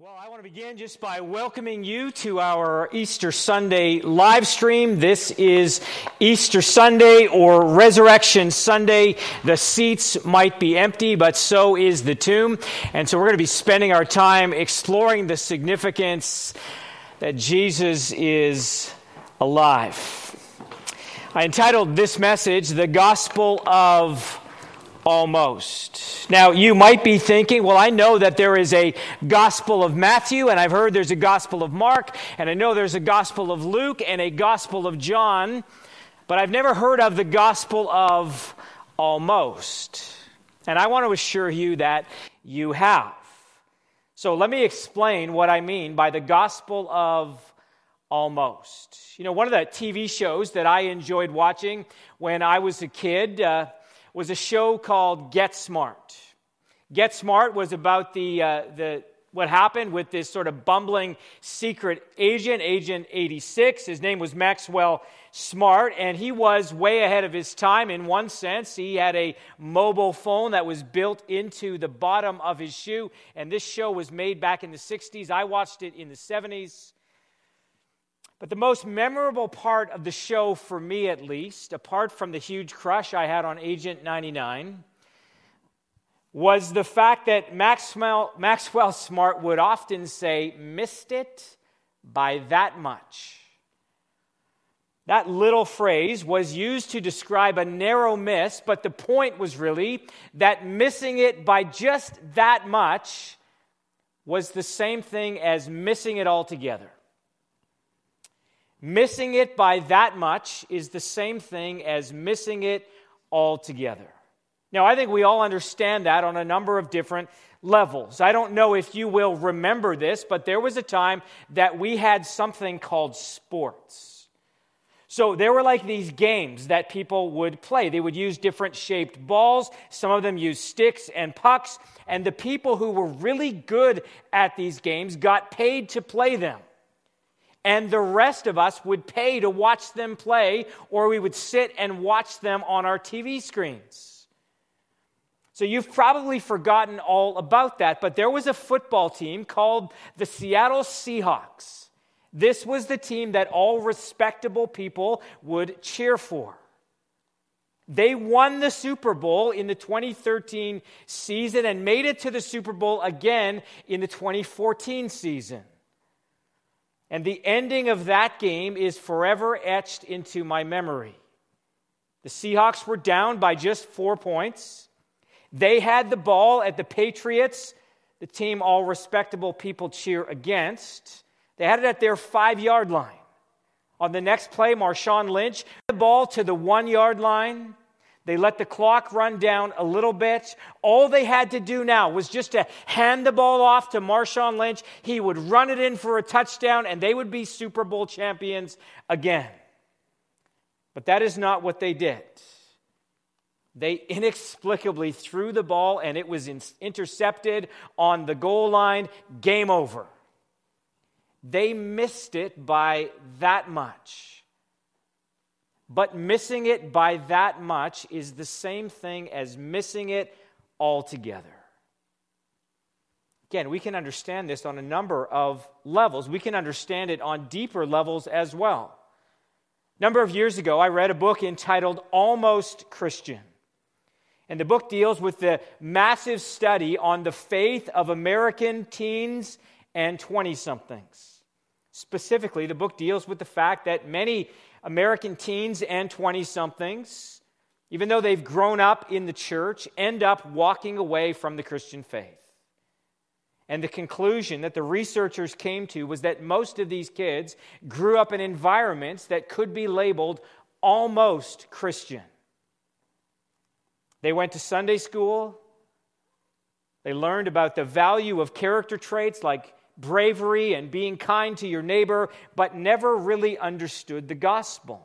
Well, I want to begin just by welcoming you to our Easter Sunday live stream. This is Easter Sunday or Resurrection Sunday. The seats might be empty, but so is the tomb. And so we're going to be spending our time exploring the significance that Jesus is alive. I entitled this message, The Gospel of almost. Now, you might be thinking, well, I know that there is a Gospel of Matthew, and I've heard there's a Gospel of Mark, and I know there's a Gospel of Luke and a Gospel of John, but I've never heard of the Gospel of almost. And I want to assure you that you have. So let me explain what I mean by the Gospel of almost. You know, one of the TV shows that I enjoyed watching when I was a kid, uh, was a show called Get Smart. Get Smart was about the, uh, the, what happened with this sort of bumbling secret agent, Agent 86. His name was Maxwell Smart, and he was way ahead of his time in one sense. He had a mobile phone that was built into the bottom of his shoe, and this show was made back in the 60s. I watched it in the 70s. But the most memorable part of the show, for me at least, apart from the huge crush I had on Agent 99, was the fact that Maxwell, Maxwell Smart would often say, missed it by that much. That little phrase was used to describe a narrow miss, but the point was really that missing it by just that much was the same thing as missing it altogether. Missing it by that much is the same thing as missing it altogether. Now, I think we all understand that on a number of different levels. I don't know if you will remember this, but there was a time that we had something called sports. So there were like these games that people would play. They would use different shaped balls. Some of them used sticks and pucks. And the people who were really good at these games got paid to play them and the rest of us would pay to watch them play, or we would sit and watch them on our TV screens. So you've probably forgotten all about that, but there was a football team called the Seattle Seahawks. This was the team that all respectable people would cheer for. They won the Super Bowl in the 2013 season and made it to the Super Bowl again in the 2014 season. And the ending of that game is forever etched into my memory. The Seahawks were down by just four points. They had the ball at the Patriots, the team all respectable people cheer against. They had it at their five yard line. On the next play, Marshawn Lynch, the ball to the one yard line. They let the clock run down a little bit. All they had to do now was just to hand the ball off to Marshawn Lynch. He would run it in for a touchdown, and they would be Super Bowl champions again. But that is not what they did. They inexplicably threw the ball, and it was intercepted on the goal line. Game over. They missed it by that much. But missing it by that much is the same thing as missing it altogether. Again, we can understand this on a number of levels. We can understand it on deeper levels as well. A number of years ago, I read a book entitled Almost Christian. And the book deals with the massive study on the faith of American teens and 20 somethings. Specifically, the book deals with the fact that many American teens and 20 somethings, even though they've grown up in the church, end up walking away from the Christian faith. And the conclusion that the researchers came to was that most of these kids grew up in environments that could be labeled almost Christian. They went to Sunday school. They learned about the value of character traits like bravery and being kind to your neighbor, but never really understood the gospel.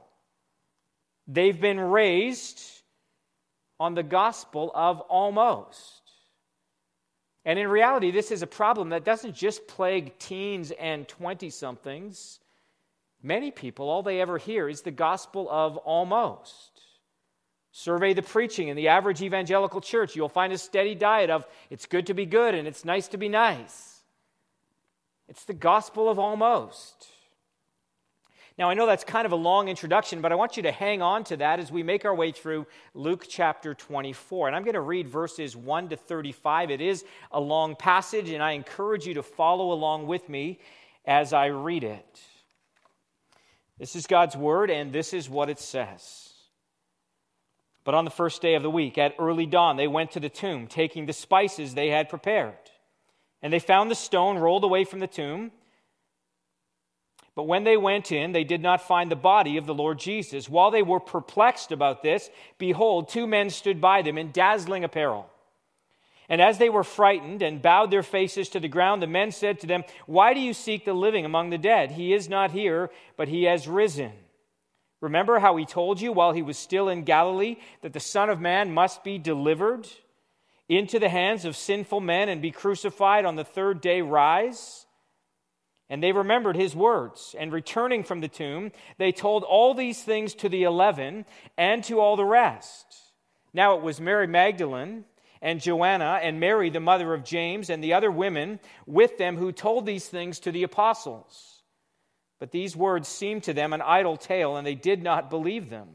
They've been raised on the gospel of almost. And in reality, this is a problem that doesn't just plague teens and 20 somethings. Many people, all they ever hear is the gospel of almost. Survey the preaching in the average evangelical church. You'll find a steady diet of it's good to be good and it's nice to be nice. It's the gospel of almost. Now, I know that's kind of a long introduction, but I want you to hang on to that as we make our way through Luke chapter 24. And I'm going to read verses 1 to 35. It is a long passage, and I encourage you to follow along with me as I read it. This is God's word, and this is what it says. But on the first day of the week, at early dawn, they went to the tomb, taking the spices they had prepared. And they found the stone rolled away from the tomb. But when they went in, they did not find the body of the Lord Jesus. While they were perplexed about this, behold, two men stood by them in dazzling apparel. And as they were frightened and bowed their faces to the ground, the men said to them, Why do you seek the living among the dead? He is not here, but he has risen. Remember how he told you while he was still in Galilee that the Son of Man must be delivered into the hands of sinful men and be crucified on the third day rise? And they remembered his words. And returning from the tomb, they told all these things to the eleven and to all the rest. Now it was Mary Magdalene and Joanna and Mary, the mother of James, and the other women with them who told these things to the apostles. But these words seemed to them an idle tale, and they did not believe them.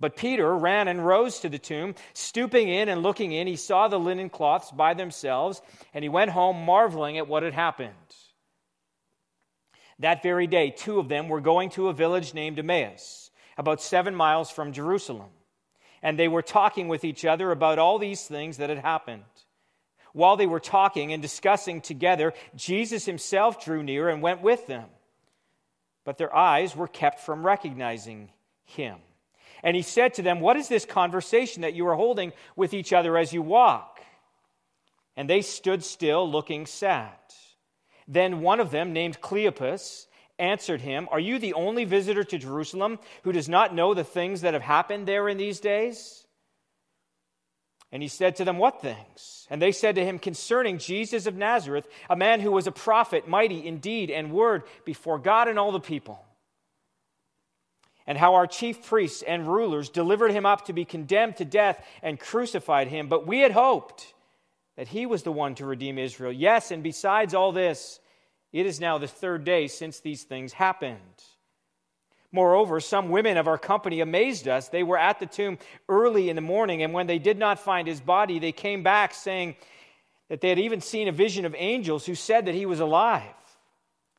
But Peter ran and rose to the tomb. Stooping in and looking in, he saw the linen cloths by themselves, and he went home marveling at what had happened. That very day, two of them were going to a village named Emmaus, about seven miles from Jerusalem. And they were talking with each other about all these things that had happened. While they were talking and discussing together, Jesus himself drew near and went with them. But their eyes were kept from recognizing him. And he said to them, What is this conversation that you are holding with each other as you walk? And they stood still, looking sad. Then one of them, named Cleopas, answered him, Are you the only visitor to Jerusalem who does not know the things that have happened there in these days? And he said to them, What things? And they said to him, Concerning Jesus of Nazareth, a man who was a prophet, mighty in deed and word before God and all the people. And how our chief priests and rulers delivered him up to be condemned to death and crucified him. But we had hoped that he was the one to redeem Israel. Yes, and besides all this, it is now the third day since these things happened. Moreover, some women of our company amazed us. They were at the tomb early in the morning, and when they did not find his body, they came back saying that they had even seen a vision of angels who said that he was alive.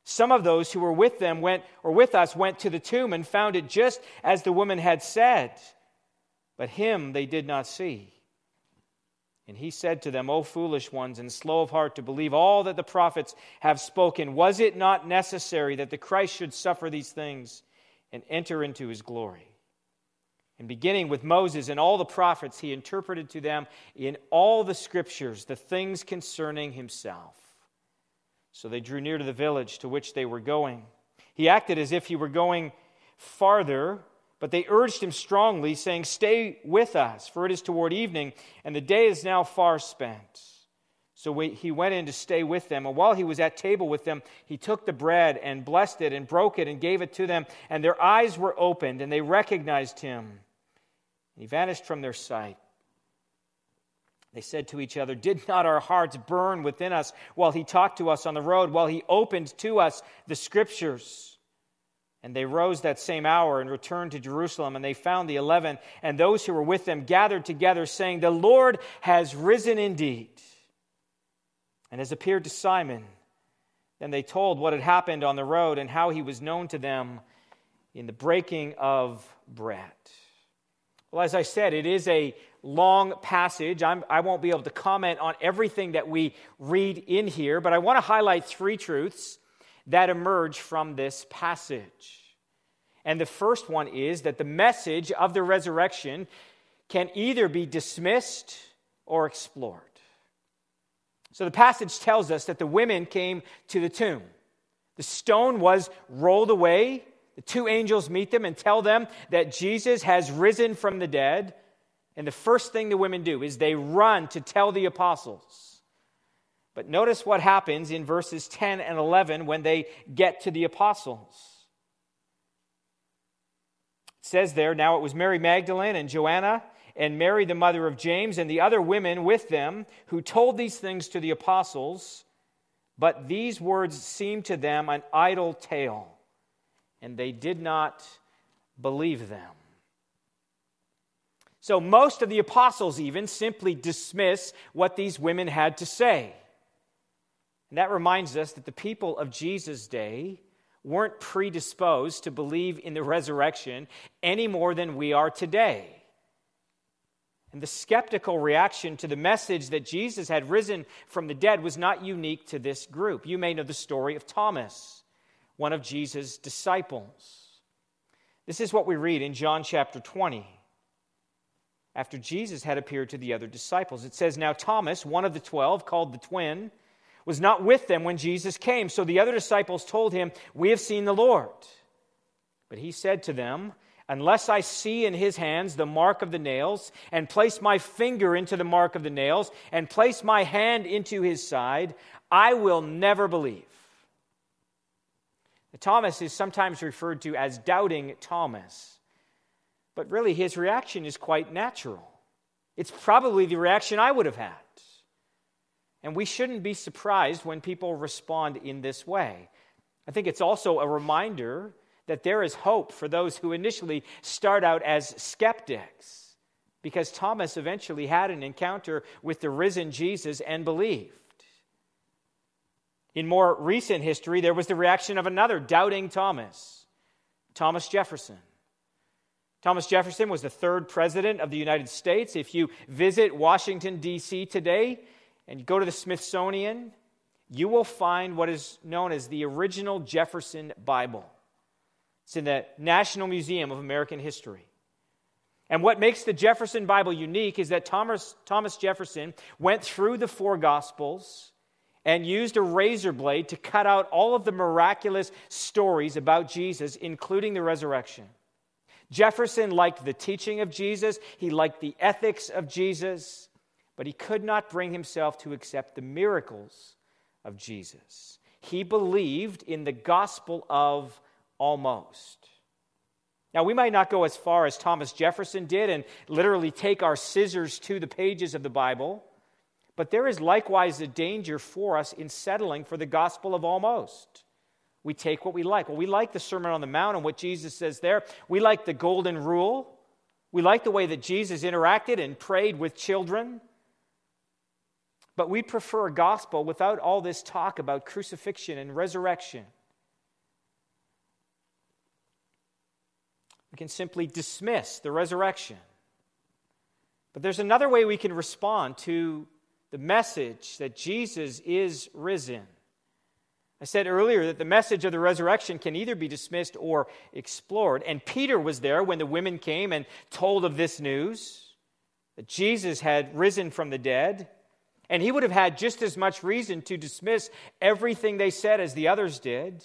Some of those who were with them went or with us went to the tomb and found it just as the woman had said, but him they did not see. And he said to them, O foolish ones, and slow of heart to believe all that the prophets have spoken, was it not necessary that the Christ should suffer these things and enter into his glory? And beginning with Moses and all the prophets, he interpreted to them in all the scriptures the things concerning himself. So they drew near to the village to which they were going. He acted as if he were going farther but they urged him strongly, saying, Stay with us, for it is toward evening, and the day is now far spent. So he went in to stay with them. And while he was at table with them, he took the bread and blessed it and broke it and gave it to them. And their eyes were opened, and they recognized him. And he vanished from their sight. They said to each other, Did not our hearts burn within us while he talked to us on the road, while he opened to us the scriptures? And they rose that same hour and returned to Jerusalem, and they found the eleven and those who were with them gathered together, saying, The Lord has risen indeed and has appeared to Simon. Then they told what had happened on the road and how he was known to them in the breaking of bread. Well, as I said, it is a long passage. I'm, I will not be able to comment on everything that we read in here, but I want to highlight three truths that emerge from this passage. And the first one is that the message of the resurrection can either be dismissed or explored. So the passage tells us that the women came to the tomb. The stone was rolled away. The two angels meet them and tell them that Jesus has risen from the dead. And the first thing the women do is they run to tell the apostles. But notice what happens in verses 10 and 11 when they get to the apostles. It says there, Now it was Mary Magdalene and Joanna and Mary, the mother of James, and the other women with them who told these things to the apostles. But these words seemed to them an idle tale, and they did not believe them. So most of the apostles even simply dismiss what these women had to say. And that reminds us that the people of Jesus' day weren't predisposed to believe in the resurrection any more than we are today. And the skeptical reaction to the message that Jesus had risen from the dead was not unique to this group. You may know the story of Thomas, one of Jesus' disciples. This is what we read in John chapter 20 after Jesus had appeared to the other disciples. It says, Now Thomas, one of the twelve, called the twin, was not with them when Jesus came. So the other disciples told him, We have seen the Lord. But he said to them, Unless I see in his hands the mark of the nails, and place my finger into the mark of the nails, and place my hand into his side, I will never believe. Thomas is sometimes referred to as doubting Thomas. But really, his reaction is quite natural. It's probably the reaction I would have had. And we shouldn't be surprised when people respond in this way. I think it's also a reminder that there is hope for those who initially start out as skeptics, because Thomas eventually had an encounter with the risen Jesus and believed. In more recent history, there was the reaction of another doubting Thomas, Thomas Jefferson. Thomas Jefferson was the third president of the United States. If you visit Washington, D.C. today and you go to the Smithsonian, you will find what is known as the original Jefferson Bible. It's in the National Museum of American History. And what makes the Jefferson Bible unique is that Thomas, Thomas Jefferson went through the four Gospels and used a razor blade to cut out all of the miraculous stories about Jesus, including the resurrection. Jefferson liked the teaching of Jesus, he liked the ethics of Jesus, but he could not bring himself to accept the miracles of Jesus. He believed in the gospel of almost. Now, we might not go as far as Thomas Jefferson did and literally take our scissors to the pages of the Bible, but there is likewise a danger for us in settling for the gospel of almost we take what we like. Well, we like the Sermon on the Mount and what Jesus says there. We like the golden rule. We like the way that Jesus interacted and prayed with children. But we prefer a gospel without all this talk about crucifixion and resurrection. We can simply dismiss the resurrection. But there's another way we can respond to the message that Jesus is risen. I said earlier that the message of the resurrection can either be dismissed or explored. And Peter was there when the women came and told of this news that Jesus had risen from the dead. And he would have had just as much reason to dismiss everything they said as the others did.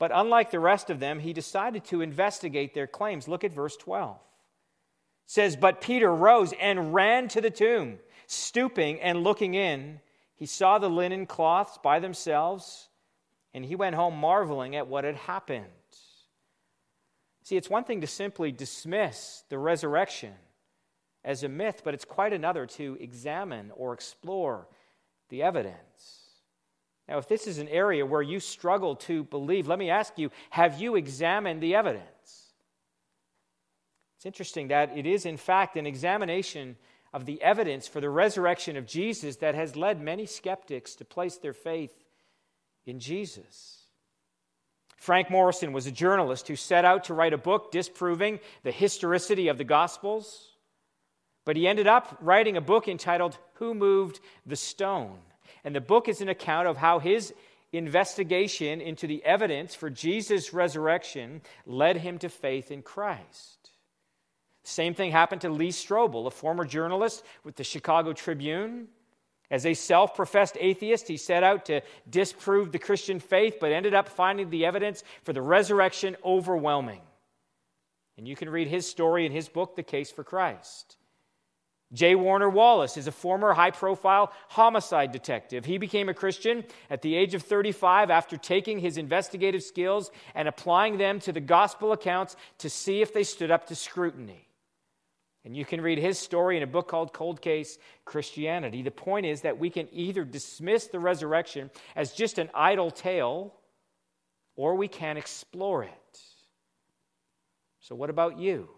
But unlike the rest of them, he decided to investigate their claims. Look at verse 12. It says, But Peter rose and ran to the tomb, stooping and looking in. He saw the linen cloths by themselves, and he went home marveling at what had happened. See, it's one thing to simply dismiss the resurrection as a myth, but it's quite another to examine or explore the evidence. Now, if this is an area where you struggle to believe, let me ask you have you examined the evidence? It's interesting that it is, in fact, an examination of the evidence for the resurrection of Jesus that has led many skeptics to place their faith in Jesus. Frank Morison was a journalist who set out to write a book disproving the historicity of the Gospels, but he ended up writing a book entitled Who Moved the Stone? And the book is an account of how his investigation into the evidence for Jesus' resurrection led him to faith in Christ. Same thing happened to Lee Strobel, a former journalist with the Chicago Tribune. As a self professed atheist, he set out to disprove the Christian faith, but ended up finding the evidence for the resurrection overwhelming. And you can read his story in his book, The Case for Christ. J. Warner Wallace is a former high profile homicide detective. He became a Christian at the age of 35 after taking his investigative skills and applying them to the gospel accounts to see if they stood up to scrutiny. And you can read his story in a book called Cold Case Christianity. The point is that we can either dismiss the resurrection as just an idle tale or we can explore it. So, what about you?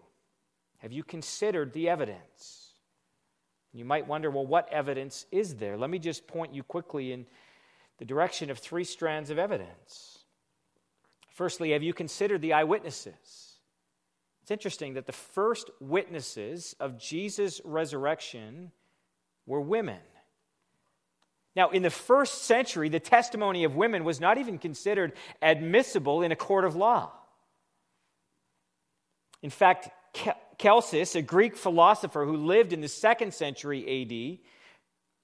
Have you considered the evidence? You might wonder, well, what evidence is there? Let me just point you quickly in the direction of three strands of evidence. Firstly, have you considered the eyewitnesses? It's interesting that the first witnesses of Jesus' resurrection were women. Now, in the first century, the testimony of women was not even considered admissible in a court of law. In fact, Celsus, a Greek philosopher who lived in the second century AD,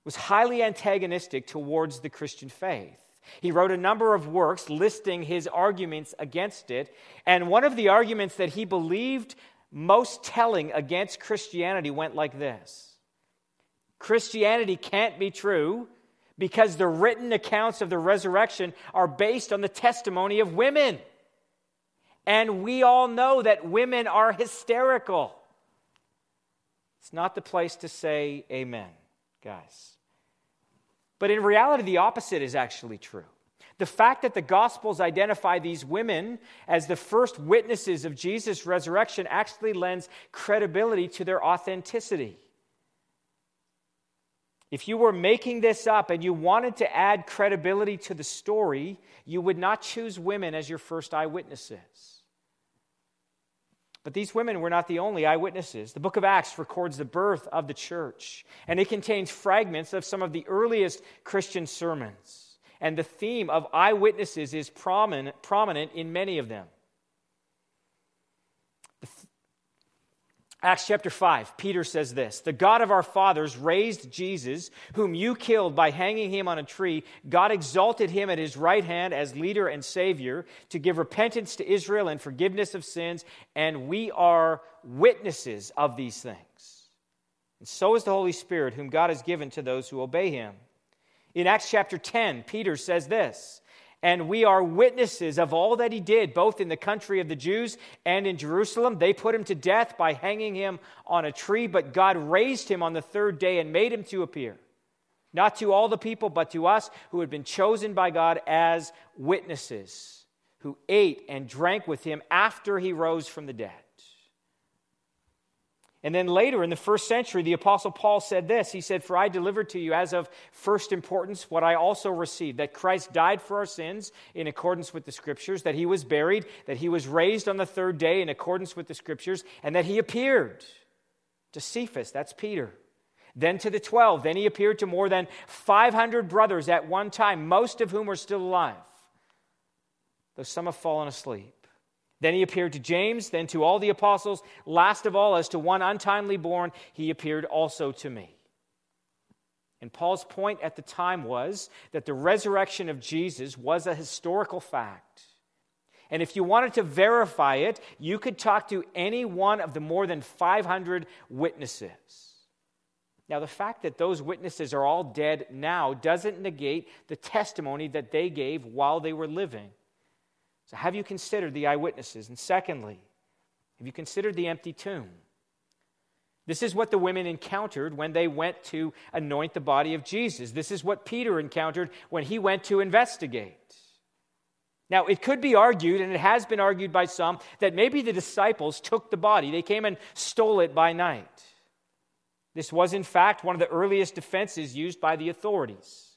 was highly antagonistic towards the Christian faith. He wrote a number of works listing his arguments against it. And one of the arguments that he believed most telling against Christianity went like this Christianity can't be true because the written accounts of the resurrection are based on the testimony of women. And we all know that women are hysterical. It's not the place to say amen, guys. But in reality, the opposite is actually true. The fact that the Gospels identify these women as the first witnesses of Jesus' resurrection actually lends credibility to their authenticity. If you were making this up and you wanted to add credibility to the story, you would not choose women as your first eyewitnesses. But these women were not the only eyewitnesses. The book of Acts records the birth of the church, and it contains fragments of some of the earliest Christian sermons. And the theme of eyewitnesses is prominent, prominent in many of them. Acts chapter 5, Peter says this The God of our fathers raised Jesus, whom you killed by hanging him on a tree. God exalted him at his right hand as leader and savior to give repentance to Israel and forgiveness of sins, and we are witnesses of these things. And so is the Holy Spirit, whom God has given to those who obey him. In Acts chapter 10, Peter says this and we are witnesses of all that he did, both in the country of the Jews and in Jerusalem. They put him to death by hanging him on a tree, but God raised him on the third day and made him to appear, not to all the people, but to us who had been chosen by God as witnesses, who ate and drank with him after he rose from the dead. And then later in the first century, the Apostle Paul said this He said, For I delivered to you as of first importance what I also received that Christ died for our sins in accordance with the Scriptures, that he was buried, that he was raised on the third day in accordance with the Scriptures, and that he appeared to Cephas, that's Peter, then to the twelve. Then he appeared to more than 500 brothers at one time, most of whom are still alive, though some have fallen asleep. Then he appeared to James, then to all the apostles. Last of all, as to one untimely born, he appeared also to me. And Paul's point at the time was that the resurrection of Jesus was a historical fact. And if you wanted to verify it, you could talk to any one of the more than 500 witnesses. Now, the fact that those witnesses are all dead now doesn't negate the testimony that they gave while they were living. So, have you considered the eyewitnesses? And secondly, have you considered the empty tomb? This is what the women encountered when they went to anoint the body of Jesus. This is what Peter encountered when he went to investigate. Now, it could be argued, and it has been argued by some, that maybe the disciples took the body. They came and stole it by night. This was, in fact, one of the earliest defenses used by the authorities.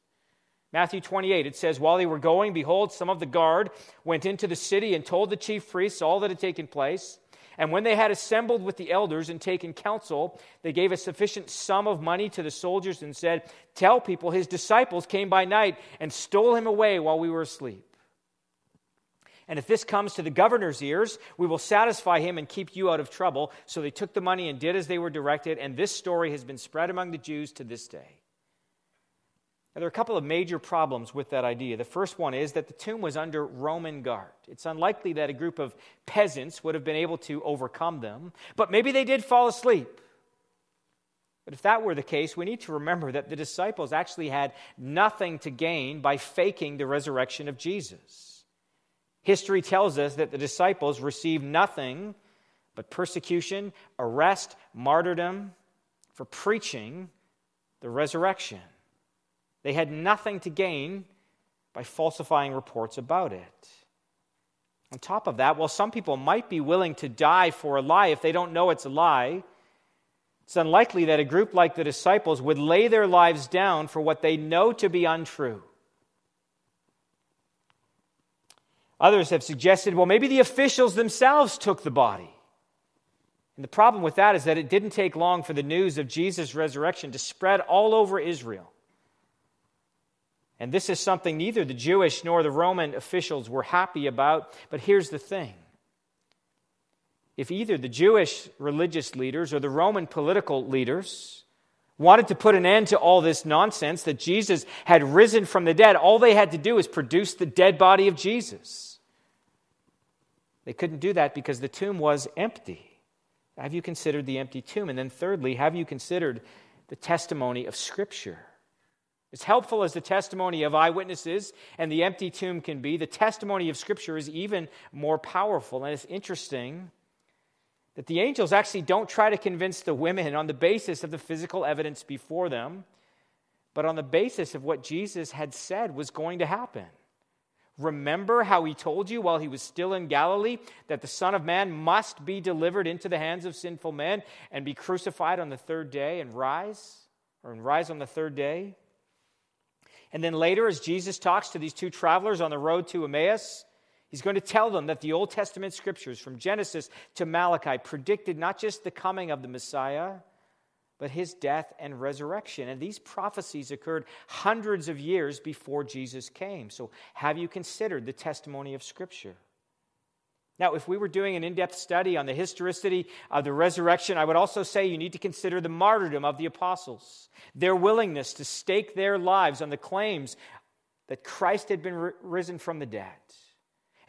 Matthew 28, it says, While they were going, behold, some of the guard went into the city and told the chief priests all that had taken place. And when they had assembled with the elders and taken counsel, they gave a sufficient sum of money to the soldiers and said, Tell people his disciples came by night and stole him away while we were asleep. And if this comes to the governor's ears, we will satisfy him and keep you out of trouble. So they took the money and did as they were directed, and this story has been spread among the Jews to this day. Now, there are a couple of major problems with that idea. The first one is that the tomb was under Roman guard. It's unlikely that a group of peasants would have been able to overcome them, but maybe they did fall asleep. But if that were the case, we need to remember that the disciples actually had nothing to gain by faking the resurrection of Jesus. History tells us that the disciples received nothing but persecution, arrest, martyrdom for preaching the resurrection. They had nothing to gain by falsifying reports about it. On top of that, while some people might be willing to die for a lie if they don't know it's a lie, it's unlikely that a group like the disciples would lay their lives down for what they know to be untrue. Others have suggested, well, maybe the officials themselves took the body. And the problem with that is that it didn't take long for the news of Jesus' resurrection to spread all over Israel. And this is something neither the Jewish nor the Roman officials were happy about. But here's the thing if either the Jewish religious leaders or the Roman political leaders wanted to put an end to all this nonsense that Jesus had risen from the dead, all they had to do is produce the dead body of Jesus. They couldn't do that because the tomb was empty. Have you considered the empty tomb? And then, thirdly, have you considered the testimony of Scripture? As helpful as the testimony of eyewitnesses and the empty tomb can be, the testimony of Scripture is even more powerful. And it's interesting that the angels actually don't try to convince the women on the basis of the physical evidence before them, but on the basis of what Jesus had said was going to happen. Remember how he told you while he was still in Galilee that the Son of Man must be delivered into the hands of sinful men and be crucified on the third day and rise, or rise on the third day? And then later, as Jesus talks to these two travelers on the road to Emmaus, he's going to tell them that the Old Testament scriptures from Genesis to Malachi predicted not just the coming of the Messiah, but his death and resurrection. And these prophecies occurred hundreds of years before Jesus came. So, have you considered the testimony of Scripture? Now, if we were doing an in depth study on the historicity of the resurrection, I would also say you need to consider the martyrdom of the apostles, their willingness to stake their lives on the claims that Christ had been risen from the dead.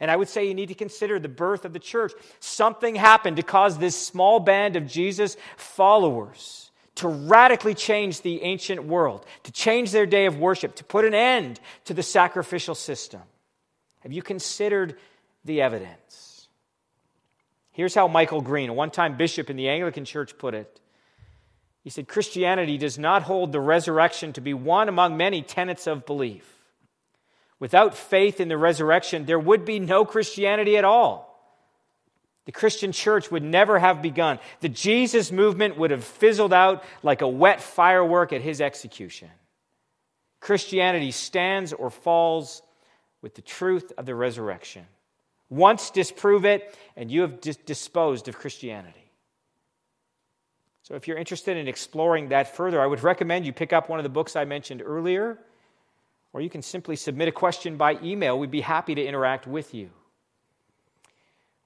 And I would say you need to consider the birth of the church. Something happened to cause this small band of Jesus followers to radically change the ancient world, to change their day of worship, to put an end to the sacrificial system. Have you considered the evidence? Here's how Michael Green, a one time bishop in the Anglican Church, put it. He said, Christianity does not hold the resurrection to be one among many tenets of belief. Without faith in the resurrection, there would be no Christianity at all. The Christian church would never have begun. The Jesus movement would have fizzled out like a wet firework at his execution. Christianity stands or falls with the truth of the resurrection. Once disprove it, and you have dis- disposed of Christianity. So, if you're interested in exploring that further, I would recommend you pick up one of the books I mentioned earlier, or you can simply submit a question by email. We'd be happy to interact with you.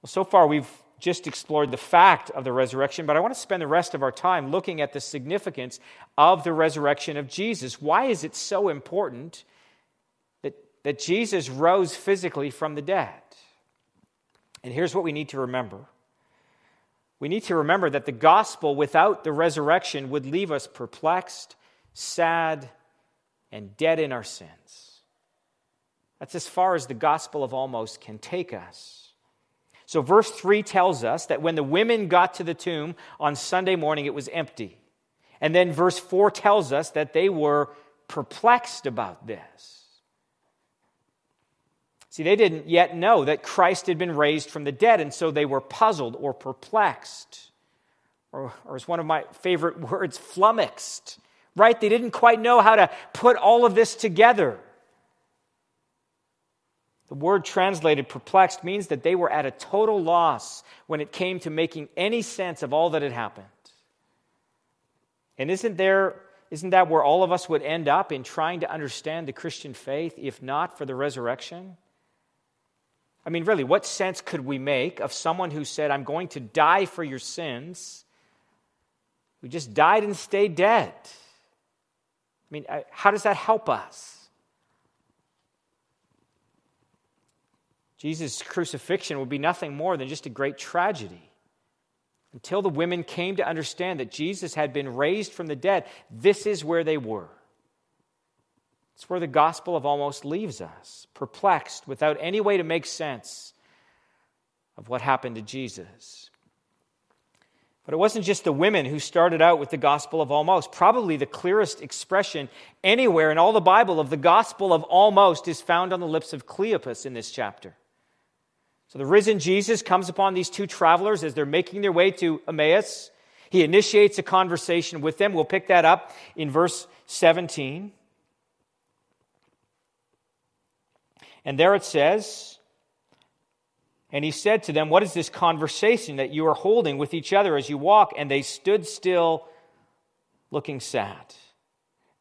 Well, so far we've just explored the fact of the resurrection, but I want to spend the rest of our time looking at the significance of the resurrection of Jesus. Why is it so important that, that Jesus rose physically from the dead? And here's what we need to remember we need to remember that the gospel without the resurrection would leave us perplexed, sad, and dead in our sins. That's as far as the gospel of almost can take us. So, verse 3 tells us that when the women got to the tomb on Sunday morning, it was empty. And then verse 4 tells us that they were perplexed about this. See, they didn't yet know that Christ had been raised from the dead, and so they were puzzled or perplexed. Or, or as one of my favorite words, flummoxed, right? They didn't quite know how to put all of this together. The word translated perplexed means that they were at a total loss when it came to making any sense of all that had happened. And isn't there isn't that where all of us would end up in trying to understand the Christian faith if not for the resurrection? I mean, really, what sense could we make of someone who said, I'm going to die for your sins, who just died and stayed dead? I mean, how does that help us? Jesus' crucifixion would be nothing more than just a great tragedy. Until the women came to understand that Jesus had been raised from the dead, this is where they were. It's where the gospel of almost leaves us, perplexed, without any way to make sense of what happened to Jesus. But it wasn't just the women who started out with the gospel of almost. Probably the clearest expression anywhere in all the Bible of the gospel of almost is found on the lips of Cleopas in this chapter. So the risen Jesus comes upon these two travelers as they're making their way to Emmaus. He initiates a conversation with them. We'll pick that up in verse 17. And there it says, and he said to them, What is this conversation that you are holding with each other as you walk? And they stood still, looking sad.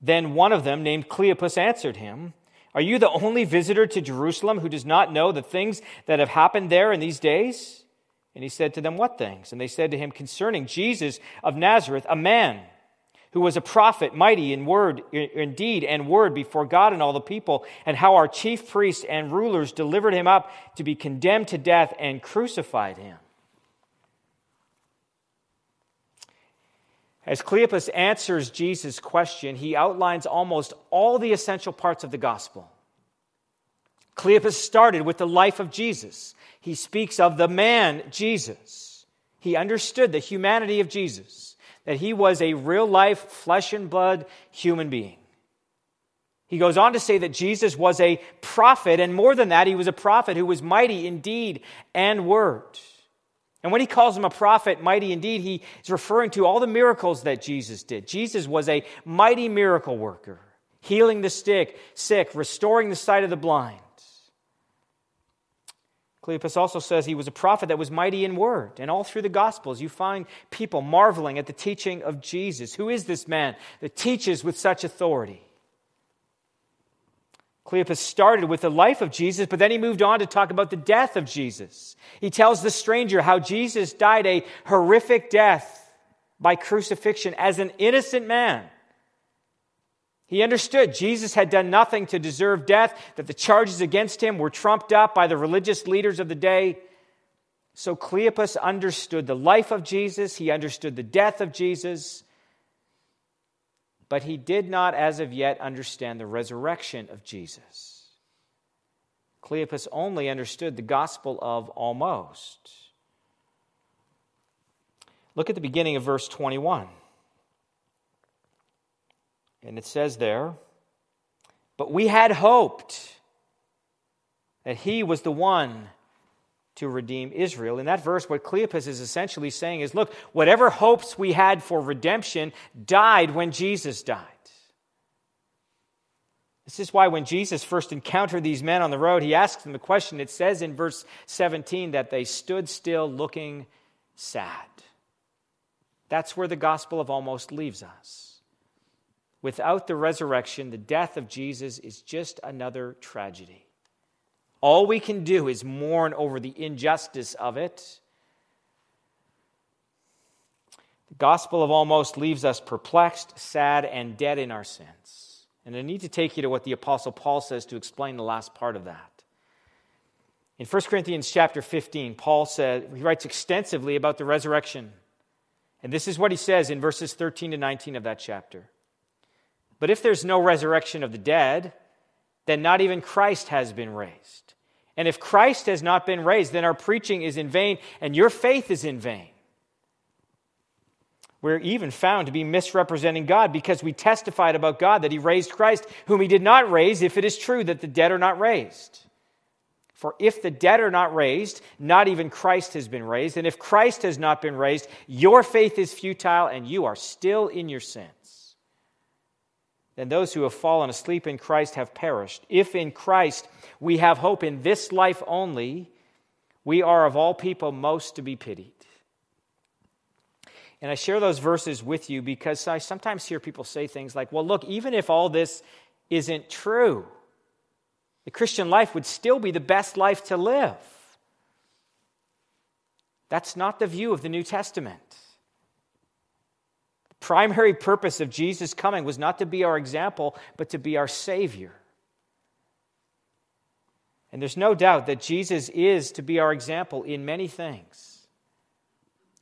Then one of them, named Cleopas, answered him, Are you the only visitor to Jerusalem who does not know the things that have happened there in these days? And he said to them, What things? And they said to him, Concerning Jesus of Nazareth, a man who was a prophet, mighty in word, in deed and word before God and all the people, and how our chief priests and rulers delivered him up to be condemned to death and crucified him. As Cleopas answers Jesus' question, he outlines almost all the essential parts of the gospel. Cleopas started with the life of Jesus. He speaks of the man Jesus. He understood the humanity of Jesus that he was a real life, flesh and blood human being. He goes on to say that Jesus was a prophet, and more than that, he was a prophet who was mighty in deed and word. And when he calls him a prophet, mighty indeed, he is referring to all the miracles that Jesus did. Jesus was a mighty miracle worker, healing the sick, sick, restoring the sight of the blind. Cleopas also says he was a prophet that was mighty in word. And all through the Gospels, you find people marveling at the teaching of Jesus. Who is this man that teaches with such authority? Cleopas started with the life of Jesus, but then he moved on to talk about the death of Jesus. He tells the stranger how Jesus died a horrific death by crucifixion as an innocent man. He understood Jesus had done nothing to deserve death, that the charges against him were trumped up by the religious leaders of the day. So Cleopas understood the life of Jesus, he understood the death of Jesus, but he did not, as of yet, understand the resurrection of Jesus. Cleopas only understood the gospel of almost. Look at the beginning of verse 21. And it says there, but we had hoped that he was the one to redeem Israel. In that verse, what Cleopas is essentially saying is look, whatever hopes we had for redemption died when Jesus died. This is why when Jesus first encountered these men on the road, he asked them a question. It says in verse 17 that they stood still looking sad. That's where the gospel of almost leaves us. Without the resurrection, the death of Jesus is just another tragedy. All we can do is mourn over the injustice of it. The gospel of almost leaves us perplexed, sad, and dead in our sins. And I need to take you to what the apostle Paul says to explain the last part of that. In 1 Corinthians chapter 15, Paul said, he writes extensively about the resurrection. And this is what he says in verses 13 to 19 of that chapter. But if there's no resurrection of the dead, then not even Christ has been raised. And if Christ has not been raised, then our preaching is in vain and your faith is in vain. We're even found to be misrepresenting God because we testified about God that He raised Christ, whom He did not raise, if it is true that the dead are not raised. For if the dead are not raised, not even Christ has been raised. And if Christ has not been raised, your faith is futile and you are still in your sin then those who have fallen asleep in Christ have perished. If in Christ we have hope in this life only, we are of all people most to be pitied. And I share those verses with you because I sometimes hear people say things like, well, look, even if all this isn't true, the Christian life would still be the best life to live. That's not the view of the New Testament primary purpose of Jesus' coming was not to be our example, but to be our Savior. And there's no doubt that Jesus is to be our example in many things.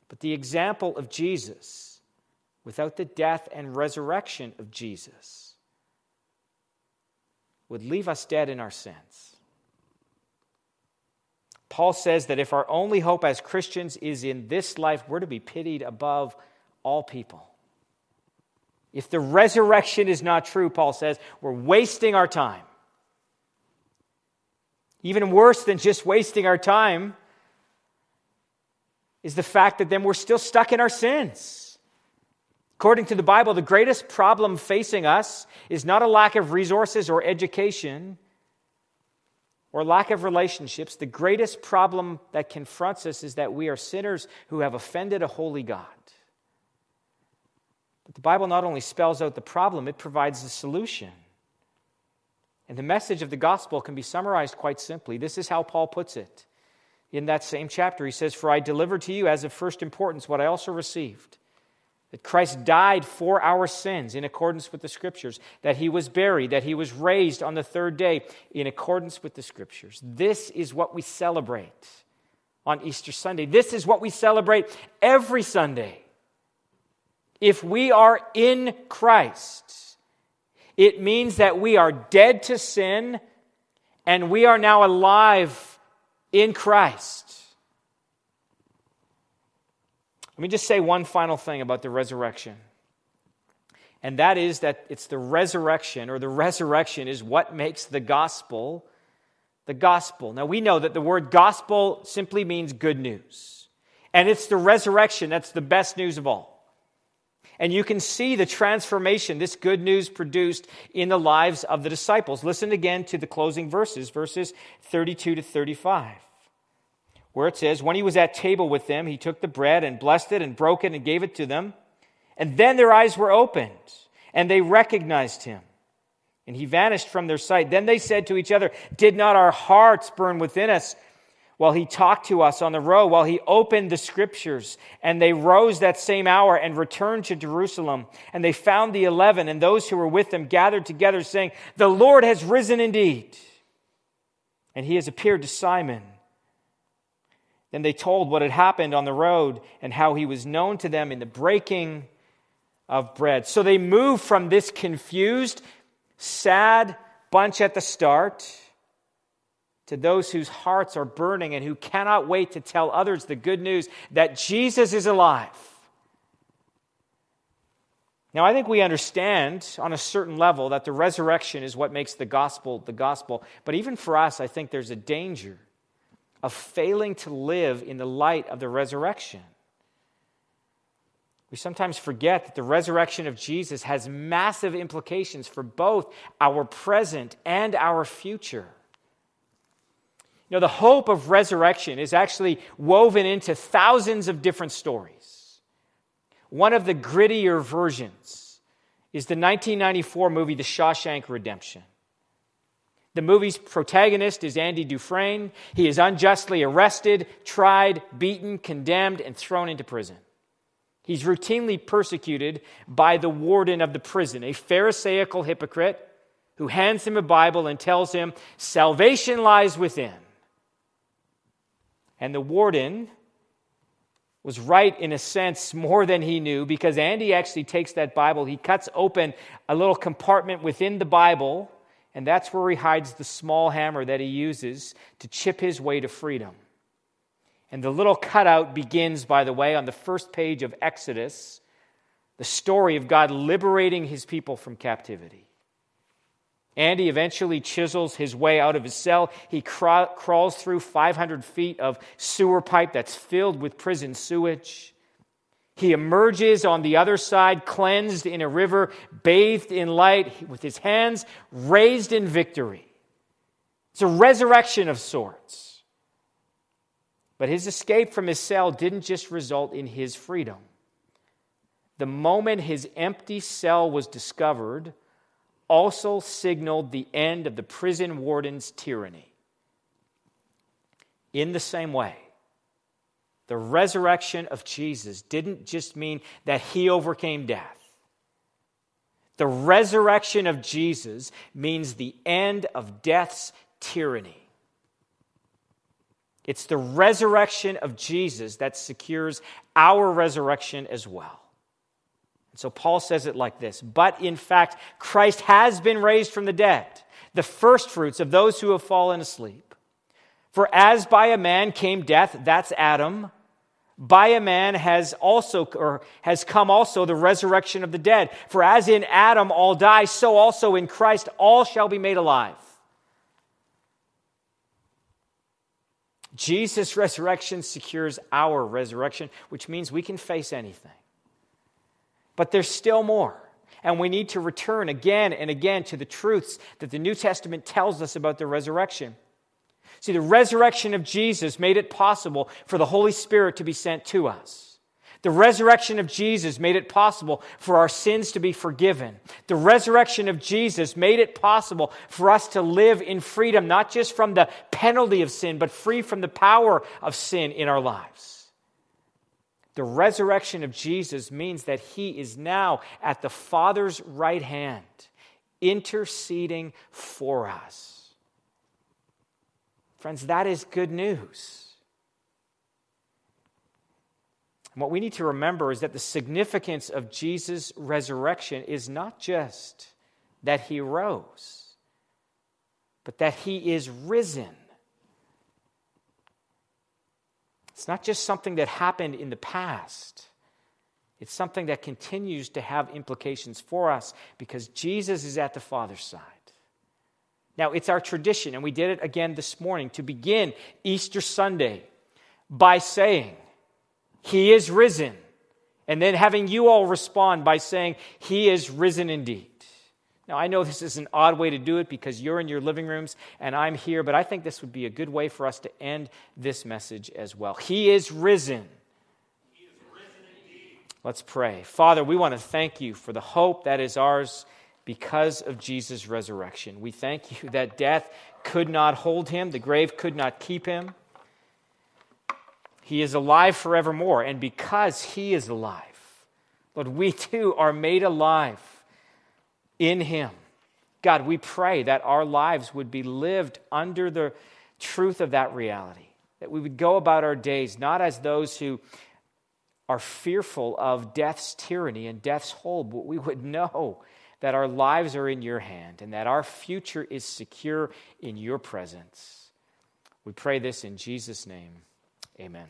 But the example of Jesus, without the death and resurrection of Jesus, would leave us dead in our sins. Paul says that if our only hope as Christians is in this life, we're to be pitied above all people. If the resurrection is not true, Paul says, we're wasting our time. Even worse than just wasting our time is the fact that then we're still stuck in our sins. According to the Bible, the greatest problem facing us is not a lack of resources or education or lack of relationships. The greatest problem that confronts us is that we are sinners who have offended a holy God. But the Bible not only spells out the problem, it provides the solution. And the message of the gospel can be summarized quite simply. This is how Paul puts it in that same chapter. He says, For I delivered to you as of first importance what I also received that Christ died for our sins in accordance with the Scriptures, that he was buried, that he was raised on the third day in accordance with the Scriptures. This is what we celebrate on Easter Sunday. This is what we celebrate every Sunday. If we are in Christ, it means that we are dead to sin and we are now alive in Christ. Let me just say one final thing about the resurrection. And that is that it's the resurrection, or the resurrection is what makes the gospel the gospel. Now, we know that the word gospel simply means good news. And it's the resurrection that's the best news of all. And you can see the transformation this good news produced in the lives of the disciples. Listen again to the closing verses, verses 32 to 35, where it says, When he was at table with them, he took the bread and blessed it and broke it and gave it to them. And then their eyes were opened, and they recognized him. And he vanished from their sight. Then they said to each other, Did not our hearts burn within us while he talked to us on the road, while he opened the scriptures. And they rose that same hour and returned to Jerusalem. And they found the eleven and those who were with them gathered together, saying, The Lord has risen indeed. And he has appeared to Simon. Then they told what had happened on the road and how he was known to them in the breaking of bread. So they moved from this confused, sad bunch at the start to those whose hearts are burning and who cannot wait to tell others the good news that Jesus is alive. Now, I think we understand on a certain level that the resurrection is what makes the gospel the gospel. But even for us, I think there's a danger of failing to live in the light of the resurrection. We sometimes forget that the resurrection of Jesus has massive implications for both our present and our future. You know, the hope of resurrection is actually woven into thousands of different stories. One of the grittier versions is the 1994 movie The Shawshank Redemption. The movie's protagonist is Andy Dufresne. He is unjustly arrested, tried, beaten, condemned, and thrown into prison. He's routinely persecuted by the warden of the prison, a Pharisaical hypocrite who hands him a Bible and tells him, Salvation lies within. And the warden was right in a sense more than he knew because Andy actually takes that Bible, he cuts open a little compartment within the Bible, and that's where he hides the small hammer that he uses to chip his way to freedom. And the little cutout begins, by the way, on the first page of Exodus, the story of God liberating his people from captivity. Andy eventually chisels his way out of his cell. He crawls through 500 feet of sewer pipe that's filled with prison sewage. He emerges on the other side, cleansed in a river, bathed in light, with his hands raised in victory. It's a resurrection of sorts. But his escape from his cell didn't just result in his freedom. The moment his empty cell was discovered, also signaled the end of the prison warden's tyranny. In the same way, the resurrection of Jesus didn't just mean that he overcame death. The resurrection of Jesus means the end of death's tyranny. It's the resurrection of Jesus that secures our resurrection as well. So Paul says it like this But in fact, Christ has been raised from the dead, the firstfruits of those who have fallen asleep. For as by a man came death, that's Adam, by a man has also or has come also the resurrection of the dead. For as in Adam all die, so also in Christ all shall be made alive. Jesus' resurrection secures our resurrection, which means we can face anything. But there's still more. And we need to return again and again to the truths that the New Testament tells us about the resurrection. See, the resurrection of Jesus made it possible for the Holy Spirit to be sent to us. The resurrection of Jesus made it possible for our sins to be forgiven. The resurrection of Jesus made it possible for us to live in freedom, not just from the penalty of sin, but free from the power of sin in our lives. The resurrection of Jesus means that he is now at the Father's right hand, interceding for us. Friends, that is good news. And what we need to remember is that the significance of Jesus' resurrection is not just that he rose, but that he is risen. It's not just something that happened in the past. It's something that continues to have implications for us because Jesus is at the Father's side. Now, it's our tradition, and we did it again this morning, to begin Easter Sunday by saying, He is risen. And then having you all respond by saying, He is risen indeed. Now, I know this is an odd way to do it because you're in your living rooms and I'm here, but I think this would be a good way for us to end this message as well. He is risen. He is risen Let's pray. Father, we want to thank you for the hope that is ours because of Jesus' resurrection. We thank you that death could not hold him, the grave could not keep him. He is alive forevermore, and because he is alive, Lord, we too are made alive in him. God, we pray that our lives would be lived under the truth of that reality, that we would go about our days not as those who are fearful of death's tyranny and death's hold, but we would know that our lives are in your hand and that our future is secure in your presence. We pray this in Jesus' name. Amen.